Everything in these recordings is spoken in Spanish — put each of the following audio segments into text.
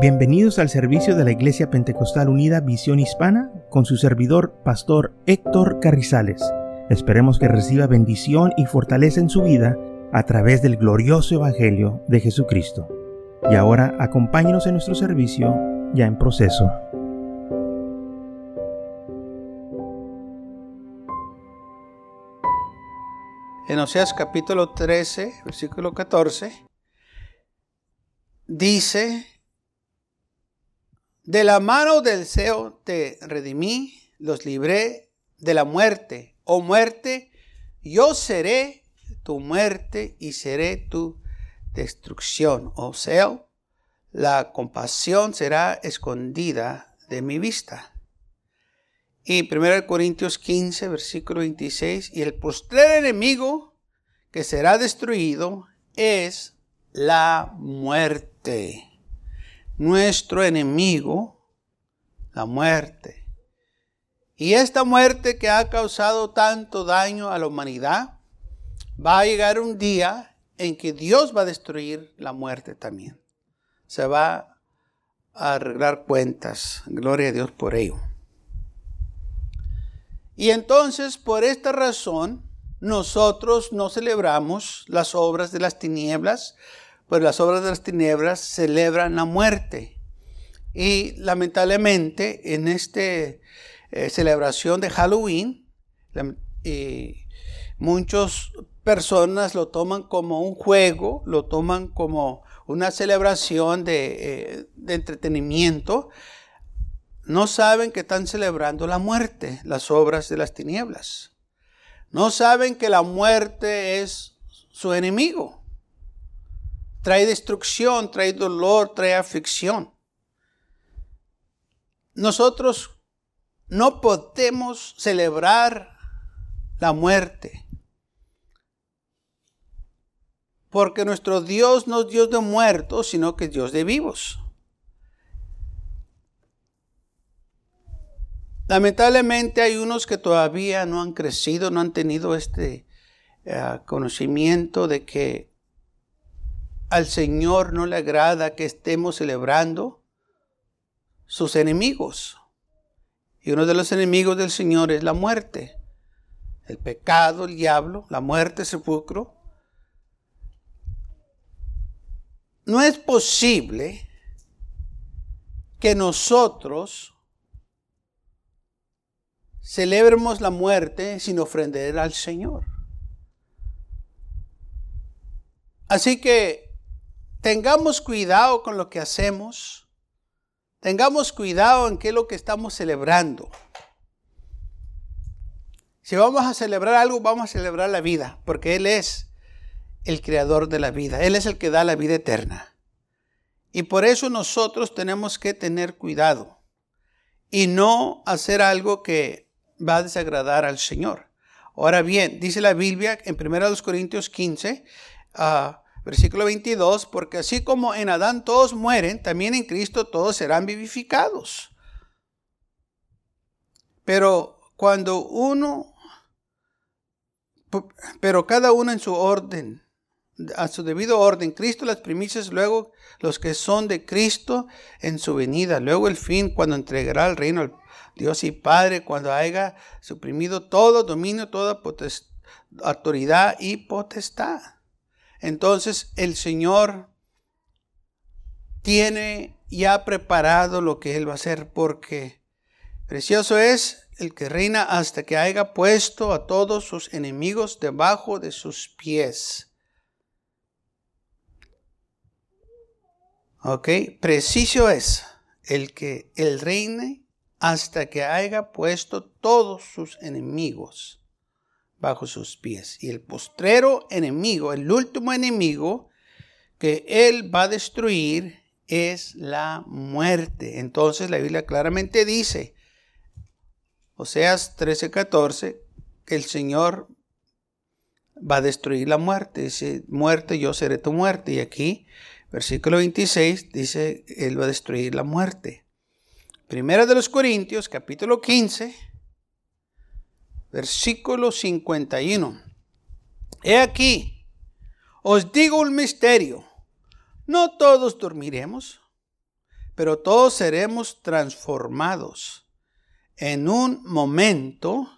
Bienvenidos al servicio de la Iglesia Pentecostal Unida Visión Hispana con su servidor, Pastor Héctor Carrizales. Esperemos que reciba bendición y fortaleza en su vida a través del glorioso Evangelio de Jesucristo. Y ahora acompáñenos en nuestro servicio ya en proceso. En Oseas capítulo 13, versículo 14, dice, de la mano del Seo te redimí, los libré de la muerte. Oh muerte, yo seré tu muerte y seré tu destrucción. Oh Seo, la compasión será escondida de mi vista. Y 1 Corintios 15, versículo 26, y el postrer enemigo que será destruido es la muerte nuestro enemigo, la muerte. Y esta muerte que ha causado tanto daño a la humanidad, va a llegar un día en que Dios va a destruir la muerte también. Se va a arreglar cuentas. Gloria a Dios por ello. Y entonces, por esta razón, nosotros no celebramos las obras de las tinieblas, pues las obras de las tinieblas celebran la muerte. Y lamentablemente en esta eh, celebración de Halloween, muchas personas lo toman como un juego, lo toman como una celebración de, eh, de entretenimiento. No saben que están celebrando la muerte, las obras de las tinieblas. No saben que la muerte es su enemigo trae destrucción, trae dolor, trae aflicción. Nosotros no podemos celebrar la muerte. Porque nuestro Dios no es Dios de muertos, sino que es Dios de vivos. Lamentablemente hay unos que todavía no han crecido, no han tenido este eh, conocimiento de que al Señor no le agrada que estemos celebrando sus enemigos. Y uno de los enemigos del Señor es la muerte. El pecado, el diablo, la muerte, el sepulcro. No es posible que nosotros celebremos la muerte sin ofrender al Señor. Así que tengamos cuidado con lo que hacemos. Tengamos cuidado en qué es lo que estamos celebrando. Si vamos a celebrar algo, vamos a celebrar la vida, porque Él es el creador de la vida. Él es el que da la vida eterna. Y por eso nosotros tenemos que tener cuidado y no hacer algo que va a desagradar al Señor. Ahora bien, dice la Biblia en 1 Corintios 15, Versículo 22, porque así como en Adán todos mueren, también en Cristo todos serán vivificados. Pero cuando uno, pero cada uno en su orden, a su debido orden, Cristo las primicias, luego los que son de Cristo en su venida, luego el fin, cuando entregará el reino al Dios y Padre, cuando haya suprimido todo dominio, toda autoridad y potestad. Entonces el Señor tiene ya preparado lo que Él va a hacer porque precioso es el que reina hasta que haya puesto a todos sus enemigos debajo de sus pies. Ok, preciso es el que Él reine hasta que haya puesto todos sus enemigos bajo sus pies. Y el postrero enemigo, el último enemigo que él va a destruir es la muerte. Entonces la Biblia claramente dice, Oseas 13:14, que el Señor va a destruir la muerte. Dice, muerte, yo seré tu muerte. Y aquí, versículo 26, dice, Él va a destruir la muerte. Primera de los Corintios, capítulo 15, versículo 51. He aquí, os digo un misterio, no todos dormiremos, pero todos seremos transformados en un momento,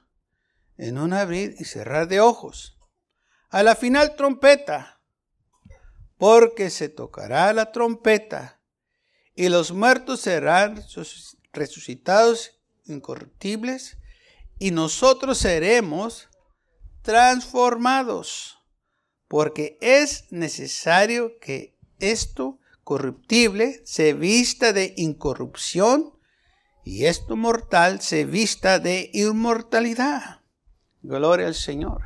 en un abrir y cerrar de ojos. A la final trompeta, porque se tocará la trompeta y los muertos serán resucitados incorruptibles y nosotros seremos transformados, porque es necesario que esto corruptible se vista de incorrupción y esto mortal se vista de inmortalidad. Gloria al Señor.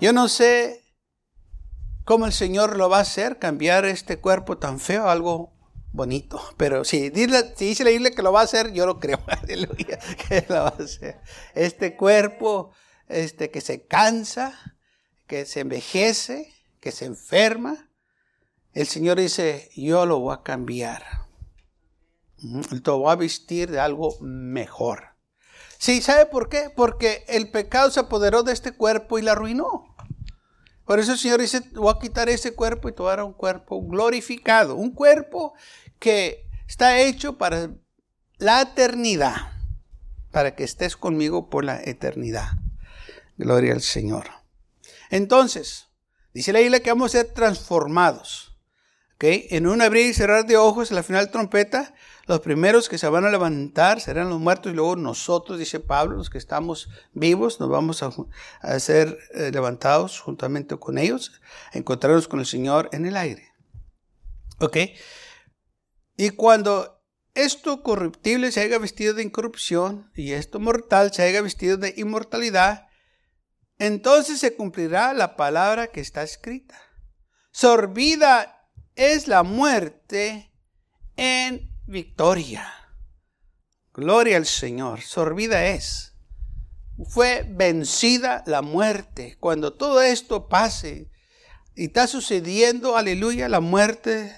Yo no sé cómo el Señor lo va a hacer, cambiar este cuerpo tan feo algo bonito. Pero si, dice la que lo va a hacer, yo lo creo. Aleluya, que lo va a hacer. Este cuerpo este, que se cansa, que se envejece, que se enferma, el Señor dice, yo lo voy a cambiar. Te voy a vestir de algo mejor. Sí, ¿sabe por qué? Porque el pecado se apoderó de este cuerpo y la arruinó. Por eso el Señor dice, voy a quitar ese cuerpo y te voy a dar un cuerpo glorificado. Un cuerpo que está hecho para la eternidad. Para que estés conmigo por la eternidad. Gloria al Señor. Entonces, dice la isla que vamos a ser transformados. ¿okay? En un abrir y cerrar de ojos, la final trompeta, los primeros que se van a levantar serán los muertos y luego nosotros, dice Pablo, los que estamos vivos, nos vamos a, ser eh, levantados juntamente con ellos, a encontrarnos con el Señor en el aire. ¿Ok? Y cuando esto corruptible se haya vestido de incorrupción y esto mortal se haya vestido de inmortalidad, entonces se cumplirá la palabra que está escrita. Sorbida es la muerte en victoria. Gloria al Señor. Sorbida es. Fue vencida la muerte. Cuando todo esto pase y está sucediendo, aleluya, la muerte,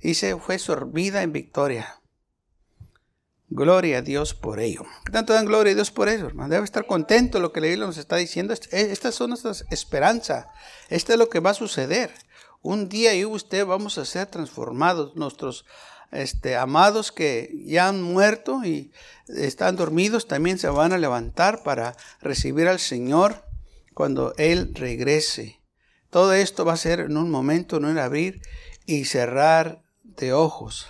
dice, fue sorbida en victoria. Gloria a Dios por ello. tanto dan gloria a Dios por eso, hermano? Debe estar contento lo que la Biblia nos está diciendo. Estas son nuestras esperanzas. Esto es lo que va a suceder. Un día yo y usted vamos a ser transformados. Nuestros este, amados que ya han muerto y están dormidos también se van a levantar para recibir al Señor cuando Él regrese. Todo esto va a ser en un momento, en abrir y cerrar de ojos.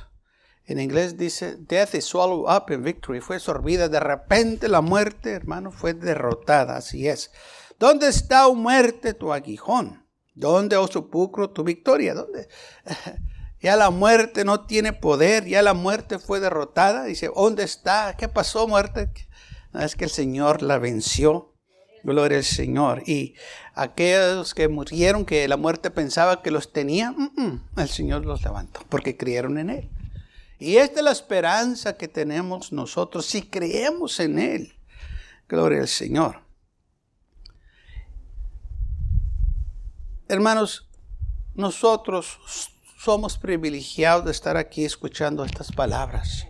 En inglés dice, death is swallowed up in victory. Fue sorbida. De repente la muerte, hermano, fue derrotada. Así es. ¿Dónde está, oh muerte, tu aguijón? ¿Dónde, oh sepulcro, tu victoria? ¿Dónde? Ya la muerte no tiene poder. Ya la muerte fue derrotada. Dice, ¿dónde está? ¿Qué pasó, muerte? es que el Señor la venció. Gloria al Señor. Y aquellos que murieron, que la muerte pensaba que los tenía, mm, mm, el Señor los levantó porque creyeron en Él. Y esta es la esperanza que tenemos nosotros si creemos en Él. Gloria al Señor. Hermanos, nosotros somos privilegiados de estar aquí escuchando estas palabras.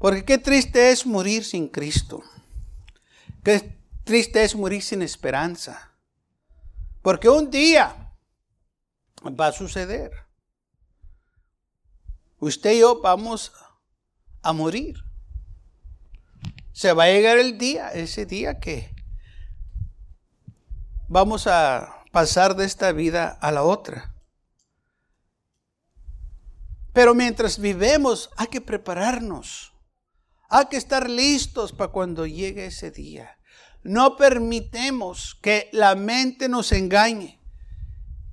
Porque qué triste es morir sin Cristo. Qué triste es morir sin esperanza. Porque un día va a suceder usted y yo vamos a morir. Se va a llegar el día, ese día que vamos a pasar de esta vida a la otra. Pero mientras vivemos hay que prepararnos. Hay que estar listos para cuando llegue ese día. No permitemos que la mente nos engañe,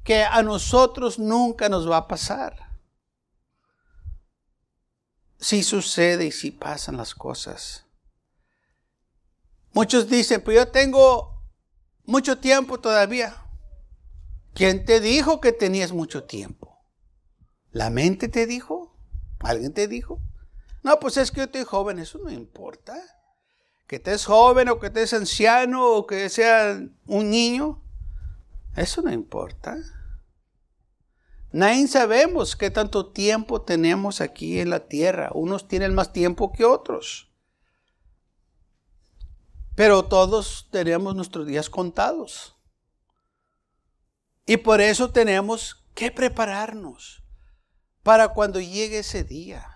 que a nosotros nunca nos va a pasar si sucede y si pasan las cosas. Muchos dicen, pues yo tengo mucho tiempo todavía. ¿Quién te dijo que tenías mucho tiempo? ¿La mente te dijo? ¿Alguien te dijo? No, pues es que yo estoy joven, eso no importa. Que estés joven o que estés anciano o que sea un niño, eso no importa. Nadie sabemos qué tanto tiempo tenemos aquí en la tierra. Unos tienen más tiempo que otros. Pero todos tenemos nuestros días contados. Y por eso tenemos que prepararnos. Para cuando llegue ese día.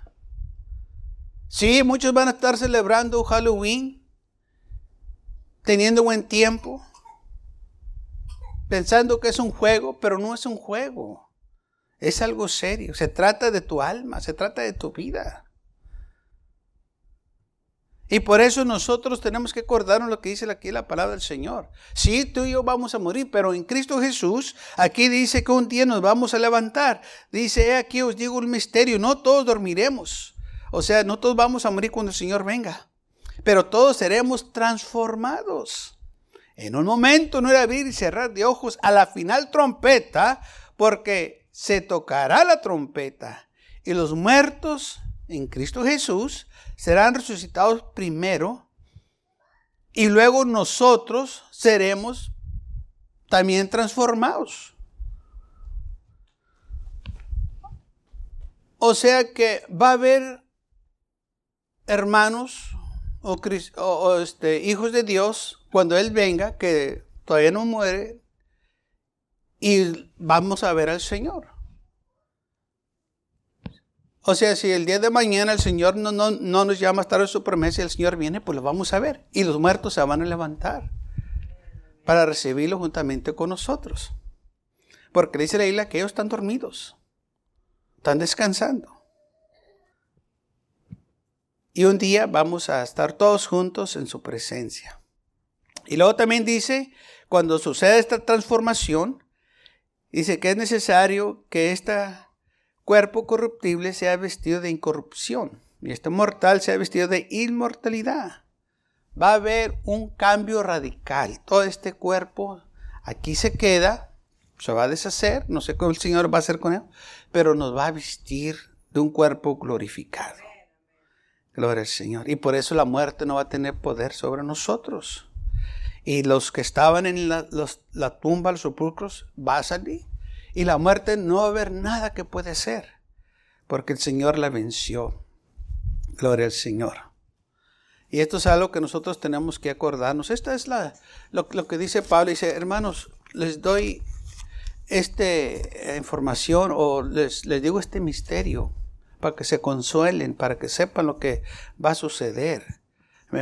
Sí, muchos van a estar celebrando Halloween, teniendo buen tiempo, pensando que es un juego, pero no es un juego. Es algo serio. Se trata de tu alma, se trata de tu vida. Y por eso nosotros tenemos que acordarnos lo que dice aquí la palabra del Señor. Sí, tú y yo vamos a morir, pero en Cristo Jesús, aquí dice que un día nos vamos a levantar. Dice, aquí os digo un misterio, no todos dormiremos. O sea, no todos vamos a morir cuando el Señor venga, pero todos seremos transformados. En un momento no era abrir y cerrar de ojos a la final trompeta, porque se tocará la trompeta y los muertos en Cristo Jesús serán resucitados primero y luego nosotros seremos también transformados. O sea que va a haber hermanos o, este, hijos de Dios cuando Él venga, que todavía no muere, y vamos a ver al Señor. O sea, si el día de mañana el Señor no, no, nos llama a estar en su promesa y el Señor viene, pues lo vamos a ver. Y los muertos se van a levantar para recibirlo juntamente con nosotros. Porque dice la isla que ellos están dormidos, están descansando. Y un día vamos a estar todos juntos en su presencia. Y luego también dice, cuando sucede esta transformación, dice que es necesario que esta cuerpo corruptible sea vestido de incorrupción y este mortal sea vestido de inmortalidad. Va a haber un cambio radical. Todo este cuerpo aquí se queda, se va a deshacer, no sé cómo el Señor va a hacer con él, pero nos va a vestir de un cuerpo glorificado. Gloria al Señor. Y por eso la muerte no va a tener poder sobre nosotros. Y los que estaban en la, la tumba, los sepulcros, va a salir. Y la muerte no va a haber nada que puede ser, porque el Señor la venció. Gloria al Señor. Y esto es algo que nosotros tenemos que acordarnos. Esta es la, lo, que dice Pablo. Dice, hermanos, les doy esta eh, información o les, les digo este misterio para que se consuelen, para que sepan lo que va a suceder.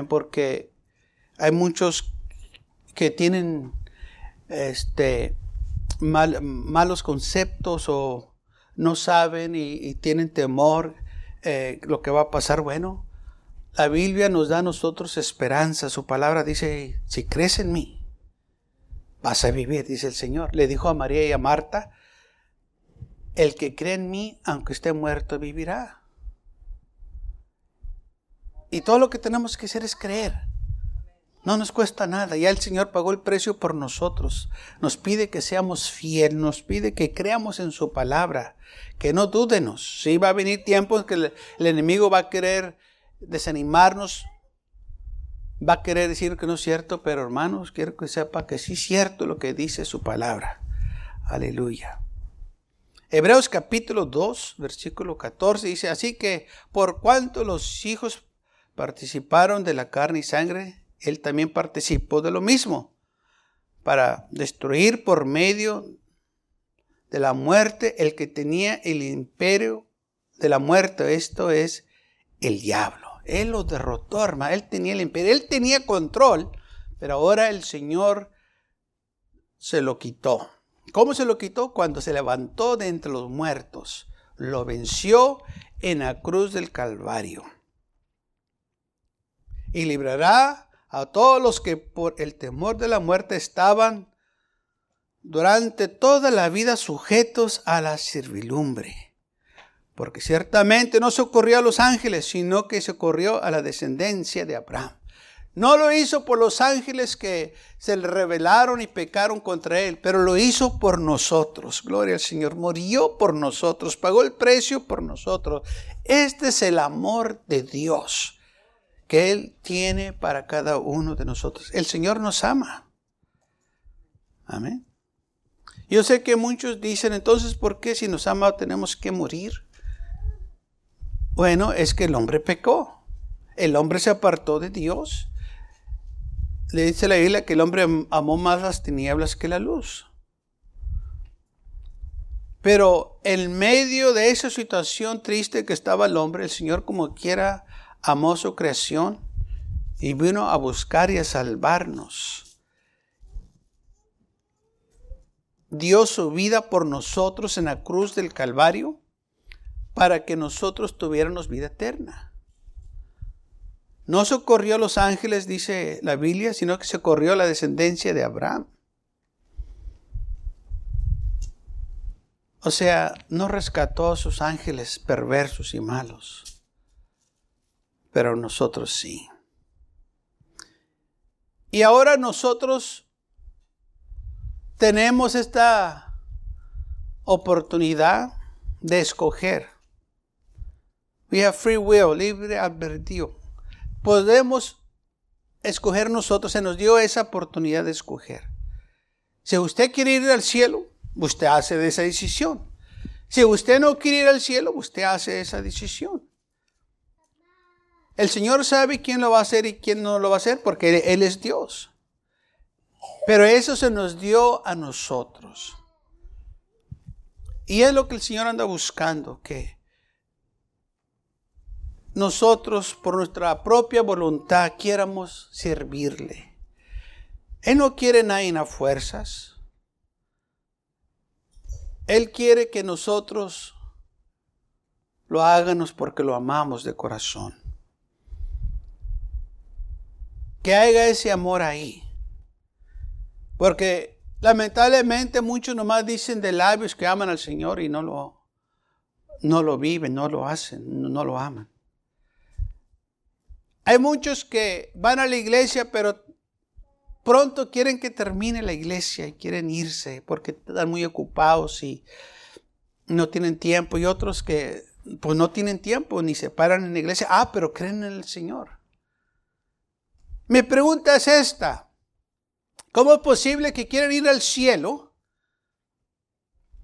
Porque hay muchos que tienen este, malos conceptos o no saben y, tienen temor eh, lo que va a pasar. Bueno, la Biblia nos da a nosotros esperanza. Su palabra dice, si crees en mí, vas a vivir, dice el Señor. Le dijo a María y a Marta, el que cree en mí, aunque esté muerto, vivirá. Y todo lo que tenemos que hacer es creer. No nos cuesta nada, ya el Señor pagó el precio por nosotros. Nos pide que seamos fieles, nos pide que creamos en su palabra, que no dúdenos. Si va a venir tiempo en que el, enemigo va a querer desanimarnos, va a querer decir que no es cierto, pero hermanos, quiero que sepa que sí es cierto lo que dice su palabra. Aleluya. Hebreos capítulo 2, versículo 14 dice, así que por cuanto los hijos participaron de la carne y sangre, él también participó de lo mismo, para destruir por medio de la muerte el que tenía el imperio de la muerte, esto es el diablo. Él lo derrotó, hermano, él tenía el imperio, él tenía control, pero ahora el Señor se lo quitó. ¿Cómo se lo quitó? Cuando se levantó de entre los muertos, lo venció en la cruz del Calvario. Y librará a todos los que por el temor de la muerte estaban durante toda la vida sujetos a la servilumbre. Porque ciertamente no se ocurrió a los ángeles, sino que se ocurrió a la descendencia de Abraham. No lo hizo por los ángeles que se le rebelaron y pecaron contra él, pero lo hizo por nosotros. Gloria al Señor. Murió por nosotros, pagó el precio por nosotros. Este es el amor de Dios que Él tiene para cada uno de nosotros. El Señor nos ama. Amén. Yo sé que muchos dicen, entonces, ¿por qué si nos ama tenemos que morir? Bueno, es que el hombre pecó. El hombre se apartó de Dios. Le dice la Biblia que el hombre amó más las tinieblas que la luz. Pero en medio de esa situación triste que estaba el hombre, el Señor como quiera amó su creación y vino a buscar y a salvarnos. Dio su vida por nosotros en la cruz del Calvario para que nosotros tuviéramos vida eterna. No socorrió a los ángeles, dice la Biblia, sino que socorrió a la descendencia de Abraham. O sea, no rescató a sus ángeles perversos y malos, pero nosotros sí. Y ahora nosotros tenemos esta oportunidad de escoger. We have free will, libre albedrío. Podemos escoger nosotros, se nos dio esa oportunidad de escoger. Si usted quiere ir al cielo, usted hace esa decisión. Si usted no quiere ir al cielo, usted hace esa decisión. El Señor sabe quién lo va a hacer y quién no lo va a hacer porque Él es Dios. Pero eso se nos dio a nosotros. Y es lo que el Señor anda buscando, que nosotros por nuestra propia voluntad quieramos servirle. Él no quiere nadie a fuerzas. Él quiere que nosotros lo hagamos porque lo amamos de corazón. Que haya ese amor ahí. Porque lamentablemente muchos nomás dicen de labios que aman al Señor y no lo, no lo viven, no lo hacen, no lo aman. Hay muchos que van a la iglesia, pero pronto quieren que termine la iglesia y quieren irse porque están muy ocupados y no tienen tiempo. Y otros que pues no tienen tiempo ni se paran en la iglesia. Ah, pero creen en el Señor. Mi pregunta es esta. ¿Cómo es posible que quieran ir al cielo?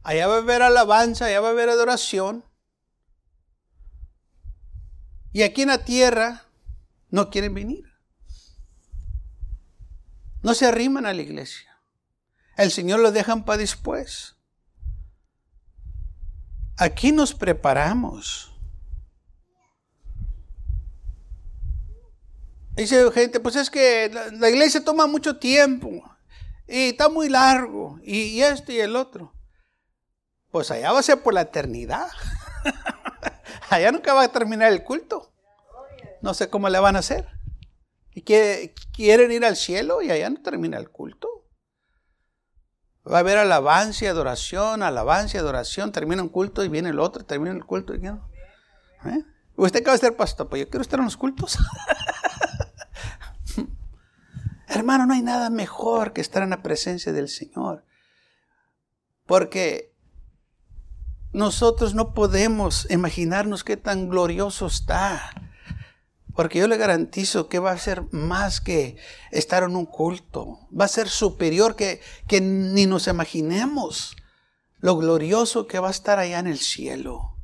Allá va a haber alabanza, allá va a haber adoración. Y aquí en la tierra no quieren venir. No se arriman a la iglesia. El Señor lo dejan para después. Aquí nos preparamos. Dice gente, pues es que la, iglesia toma mucho tiempo y está muy largo y, y esto y el otro. Pues allá va a ser por la eternidad. allá nunca va a terminar el culto. No sé cómo le van a hacer y que quieren ir al cielo y allá no termina el culto. Va a haber alabanza y adoración, alabanza y adoración, termina un culto y viene el otro, termina el culto y ¿Eh? ¿Usted qué va ser pastor? Pues yo quiero estar en los cultos. Hermano, no hay nada mejor que estar en la presencia del Señor. Porque nosotros no podemos imaginarnos qué tan glorioso está porque yo le garantizo que va a ser más que estar en un culto. Va a ser superior que, que ni nos imaginemos lo glorioso que va a estar allá en el cielo.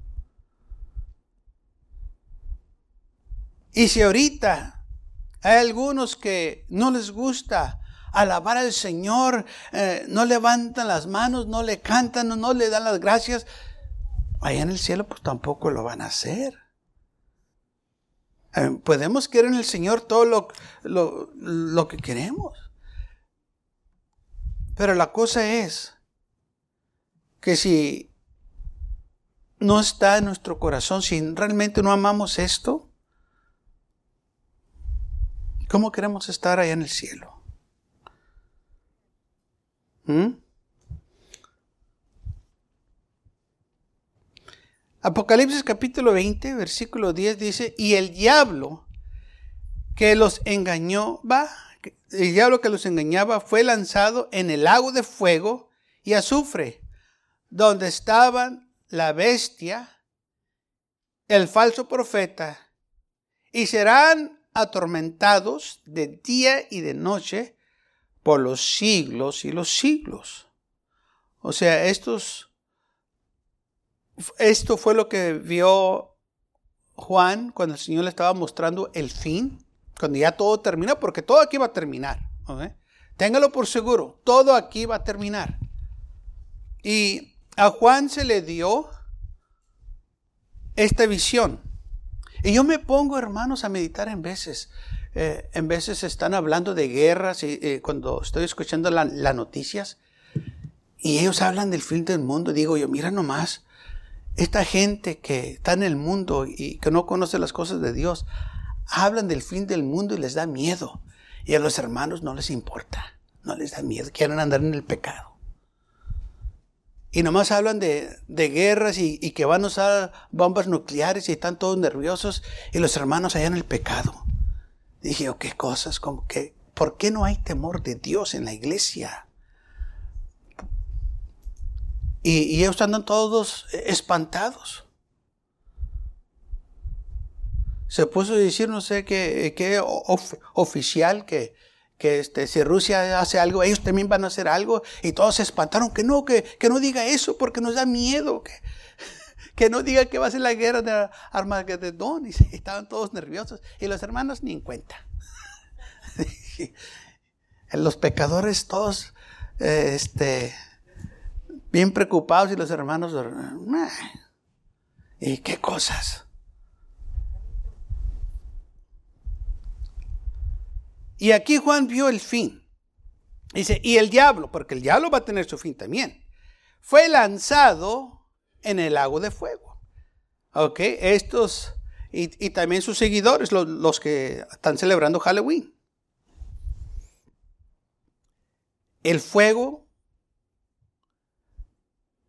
Y si ahorita hay algunos que no les gusta alabar al Señor, eh, no levantan las manos, no le cantan, no le dan las gracias, allá en el cielo pues tampoco lo van a hacer. Eh, podemos querer en el Señor todo lo, lo, que queremos. Pero la cosa es que si no está en nuestro corazón, si realmente no amamos esto, ¿cómo queremos estar allá en el cielo? ¿Mm? Apocalipsis capítulo 20, versículo 10 dice, y el diablo que los engañó, va, el diablo que los engañaba fue lanzado en el lago de fuego y azufre, donde estaban la bestia, el falso profeta, y serán atormentados de día y de noche por los siglos y los siglos. O sea, esto fue lo que vio Juan cuando el Señor le estaba mostrando el fin, cuando ya todo termina, porque todo aquí va a terminar. Téngalo por seguro, todo aquí va a terminar. Y a Juan se le dio esta visión. Y yo me pongo, hermanos, a meditar en veces. Eh, en veces están hablando de guerras y eh, cuando estoy escuchando las noticias y ellos hablan del fin del mundo, digo yo, mira nomás, esta gente que está en el mundo y que no conoce las cosas de Dios, hablan del fin del mundo y les da miedo. Y a los hermanos no les importa, no les da miedo, quieren andar en el pecado. Y nomás hablan de, guerras y, y, que van a usar bombas nucleares y están todos nerviosos y los hermanos allá en el pecado. Dije, oh, qué cosas, como que, ¿por qué no hay temor de Dios en la iglesia? Y, ellos andan todos espantados. Se puso a decir, no sé qué, qué oficial que, que este, si Rusia hace algo, ellos también van a hacer algo. Y todos se espantaron, que no, que, que no diga eso porque nos da miedo. Que, que no diga que va a ser la guerra de Armagedón. Y estaban todos nerviosos. Y los hermanos ni en cuenta. los pecadores todos, eh, este, bien preocupados y los hermanos, ¿y qué cosas? Y aquí Juan vio el fin. Dice, y el diablo, porque el diablo va a tener su fin también, fue lanzado en el lago de fuego. Ok, estos y, también sus seguidores, los, que están celebrando Halloween. El fuego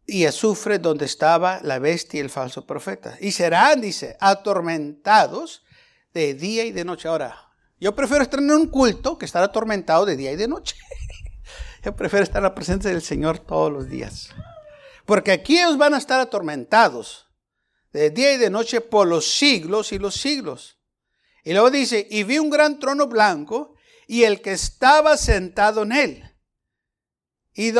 y azufre donde estaba la bestia y el falso profeta. Y serán, dice, atormentados de día y de noche. Ahora, yo prefiero estar en un culto que estar atormentado de día y de noche. Yo prefiero estar en la presencia del Señor todos los días. Porque aquí ellos van a estar atormentados de día y de noche por los siglos y los siglos. Y luego dice, y vi un gran trono blanco y el que estaba sentado en él. Y,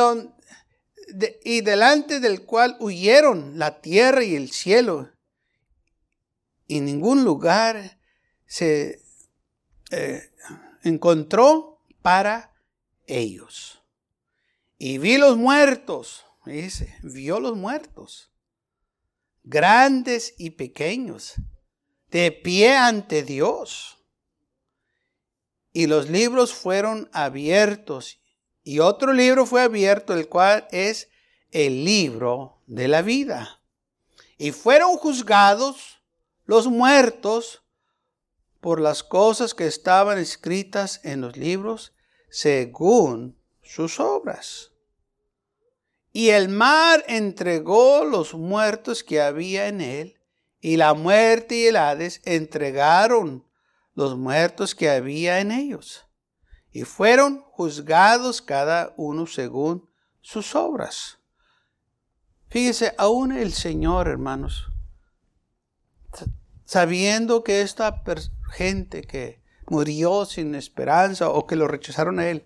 y delante del cual huyeron la tierra y el cielo. Y ningún lugar se eh, encontró para ellos. Y vi los muertos dice, vio los muertos, grandes y pequeños, de pie ante Dios. Y los libros fueron abiertos. Y otro libro fue abierto, el cual es el libro de la vida. Y fueron juzgados los muertos por las cosas que estaban escritas en los libros según sus obras. Y el mar entregó los muertos que había en él, y la muerte y el Hades entregaron los muertos que había en ellos, y fueron juzgados cada uno según sus obras. Fíjese, aún el Señor, hermanos, sabiendo que esta gente que murió sin esperanza o que lo rechazaron a Él,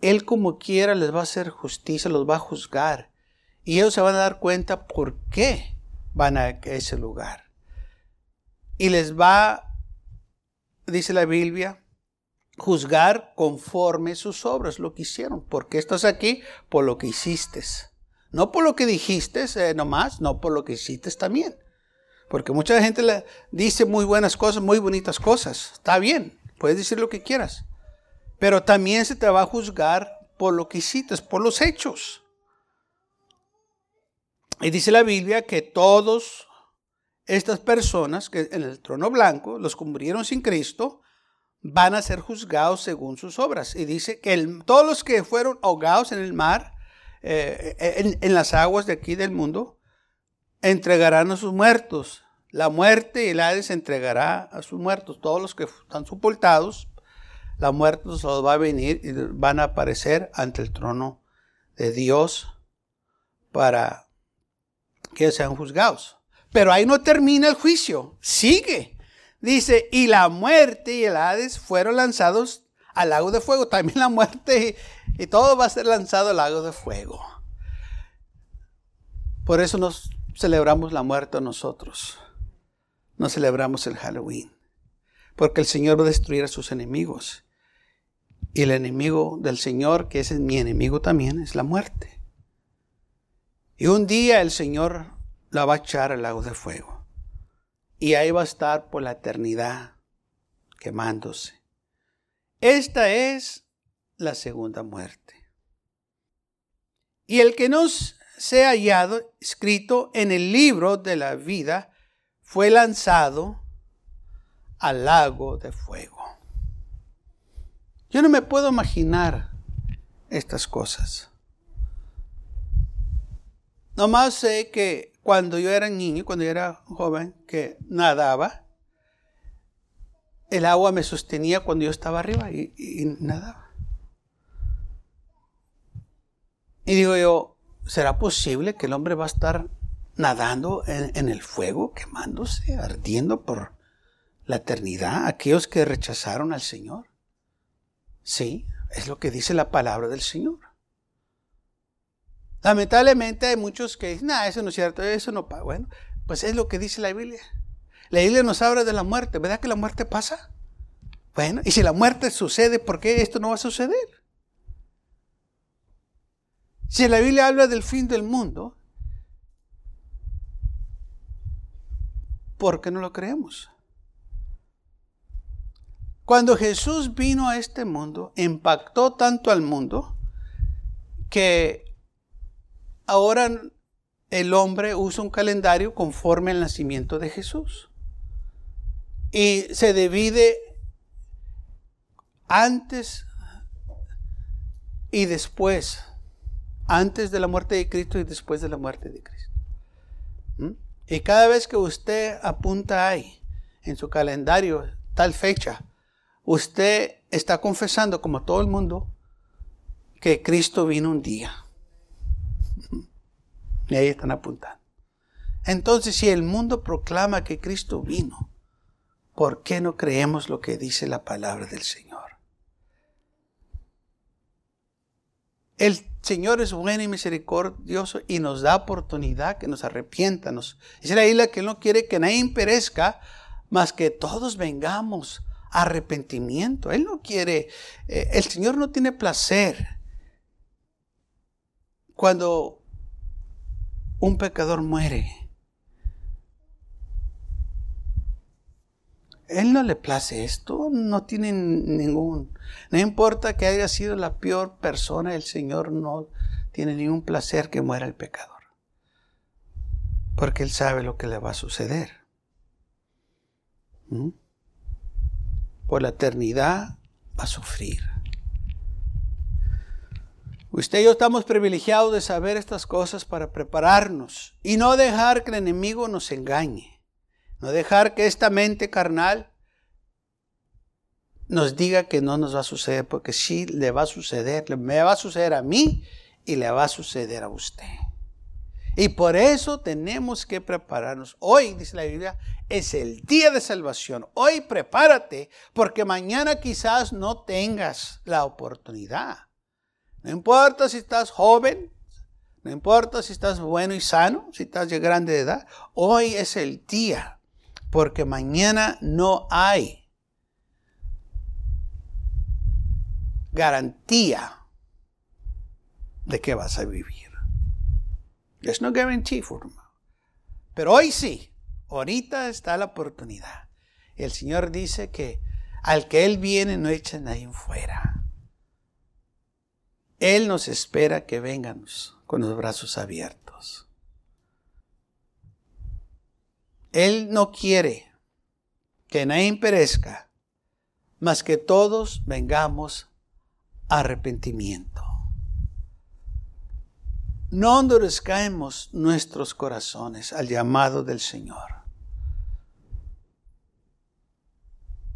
él como quiera les va a hacer justicia, los va a juzgar. Y ellos se van a dar cuenta por qué van a ese lugar. Y les va, dice la Biblia, juzgar conforme sus obras, lo que hicieron. Porque estás aquí por lo que hiciste. No por lo que dijiste eh, nomás, no por lo que hiciste también. Porque mucha gente le dice muy buenas cosas, muy bonitas cosas. Está bien, puedes decir lo que quieras. Pero también se te va a juzgar por lo que hiciste, por los hechos. Y dice la Biblia que todos estas personas que en el trono blanco los cumplieron sin Cristo van a ser juzgados según sus obras. Y dice que todos los que fueron ahogados en el mar, eh, en, en, las aguas de aquí del mundo, entregarán a sus muertos. La muerte y el Hades entregará a sus muertos. Todos los que están sepultados la muerte los va a venir y van a aparecer ante el trono de Dios para que sean juzgados. Pero ahí no termina el juicio, sigue. Dice, y la muerte y el Hades fueron lanzados al lago de fuego. También la muerte y, y todo va a ser lanzado al lago de fuego. Por eso nos celebramos la muerte nosotros. No celebramos el Halloween. Porque el Señor va a destruir a sus enemigos. Y el enemigo del Señor, que es mi enemigo también, es la muerte. Y un día el Señor la va a echar al lago de fuego. Y ahí va a estar por la eternidad quemándose. Esta es la segunda muerte. Y el que no sea hallado escrito en el libro de la vida fue lanzado al lago de fuego. Yo no me puedo imaginar estas cosas. Nomás sé que cuando yo era niño, cuando yo era joven, que nadaba, el agua me sostenía cuando yo estaba arriba y, nadaba. Y digo yo, ¿será posible que el hombre va a estar nadando en, el fuego, quemándose, ardiendo por la eternidad? Aquellos que rechazaron al Señor. Sí, es lo que dice la palabra del Señor. Lamentablemente hay muchos que dicen, no, eso no es cierto, eso no pasa. Bueno, pues es lo que dice la Biblia. La Biblia nos habla de la muerte. ¿Verdad que la muerte pasa? Bueno, y si la muerte sucede, ¿por qué esto no va a suceder? Si la Biblia habla del fin del mundo, ¿por qué no lo creemos? Cuando Jesús vino a este mundo, impactó tanto al mundo que ahora el hombre usa un calendario conforme al nacimiento de Jesús. Y se divide antes y después. Antes de la muerte de Cristo y después de la muerte de Cristo. ¿Mm? Y cada vez que usted apunta ahí, en su calendario, tal fecha, usted está confesando, como todo el mundo, que Cristo vino un día. Y ahí están apuntando. Entonces, si el mundo proclama que Cristo vino, ¿por qué no creemos lo que dice la palabra del Señor? El Señor es bueno y misericordioso y nos da oportunidad que nos arrepiéntanos. Dice la isla que no quiere que nadie perezca, más que todos vengamos a arrepentimiento. Él no quiere, eh, el Señor no tiene placer cuando un pecador muere. Él no le place esto, no tiene ningún, no importa que haya sido la peor persona, el Señor no tiene ningún placer que muera el pecador, porque Él sabe lo que le va a suceder. ¿Mm? Por la eternidad va a sufrir. Usted y yo estamos privilegiados de saber estas cosas para prepararnos y no dejar que el enemigo nos engañe. No dejar que esta mente carnal nos diga que no nos va a suceder, porque sí le va a suceder, me va a suceder a mí y le va a suceder a usted. Y por eso tenemos que prepararnos. Hoy, dice la Biblia, es el día de salvación. Hoy prepárate, porque mañana quizás no tengas la oportunidad. No importa si estás joven, no importa si estás bueno y sano, si estás de grande edad, hoy es el día, porque mañana no hay garantía de que vas a vivir. There's no guarantee for tomorrow. Pero hoy sí, ahorita está la oportunidad. El Señor dice que al que Él viene no echa a nadie fuera. Él nos espera que vengamos con los brazos abiertos. Él no quiere que nadie perezca, mas que todos vengamos a arrepentimiento. No endurezcamos nuestros corazones al llamado del Señor.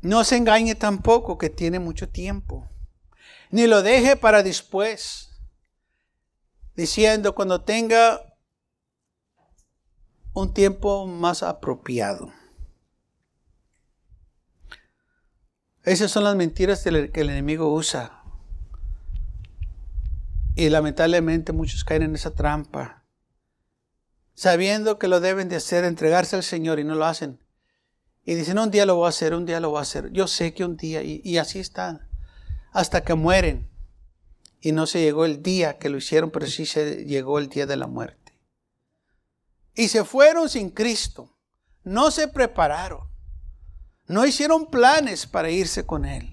No se engañe tampoco que tiene mucho tiempo ni lo deje para después, diciendo cuando tenga un tiempo más apropiado. Esas son las mentiras que el enemigo usa. Y lamentablemente muchos caen en esa trampa. Sabiendo que lo deben de hacer, entregarse al Señor y no lo hacen. Y dicen, un día lo voy a hacer, un día lo voy a hacer. Yo sé que un día, y, así están hasta que mueren. Y no se llegó el día que lo hicieron, pero sí se llegó el día de la muerte. Y se fueron sin Cristo. No se prepararon. No hicieron planes para irse con Él.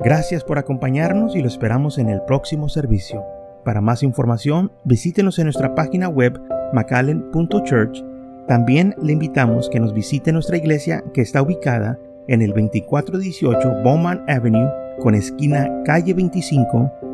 Gracias por acompañarnos y lo esperamos en el próximo servicio. Para más información, visítenos en nuestra página web macallen.church. También le invitamos que nos visite nuestra iglesia que está ubicada en el 2418 Bowman Avenue con esquina calle 25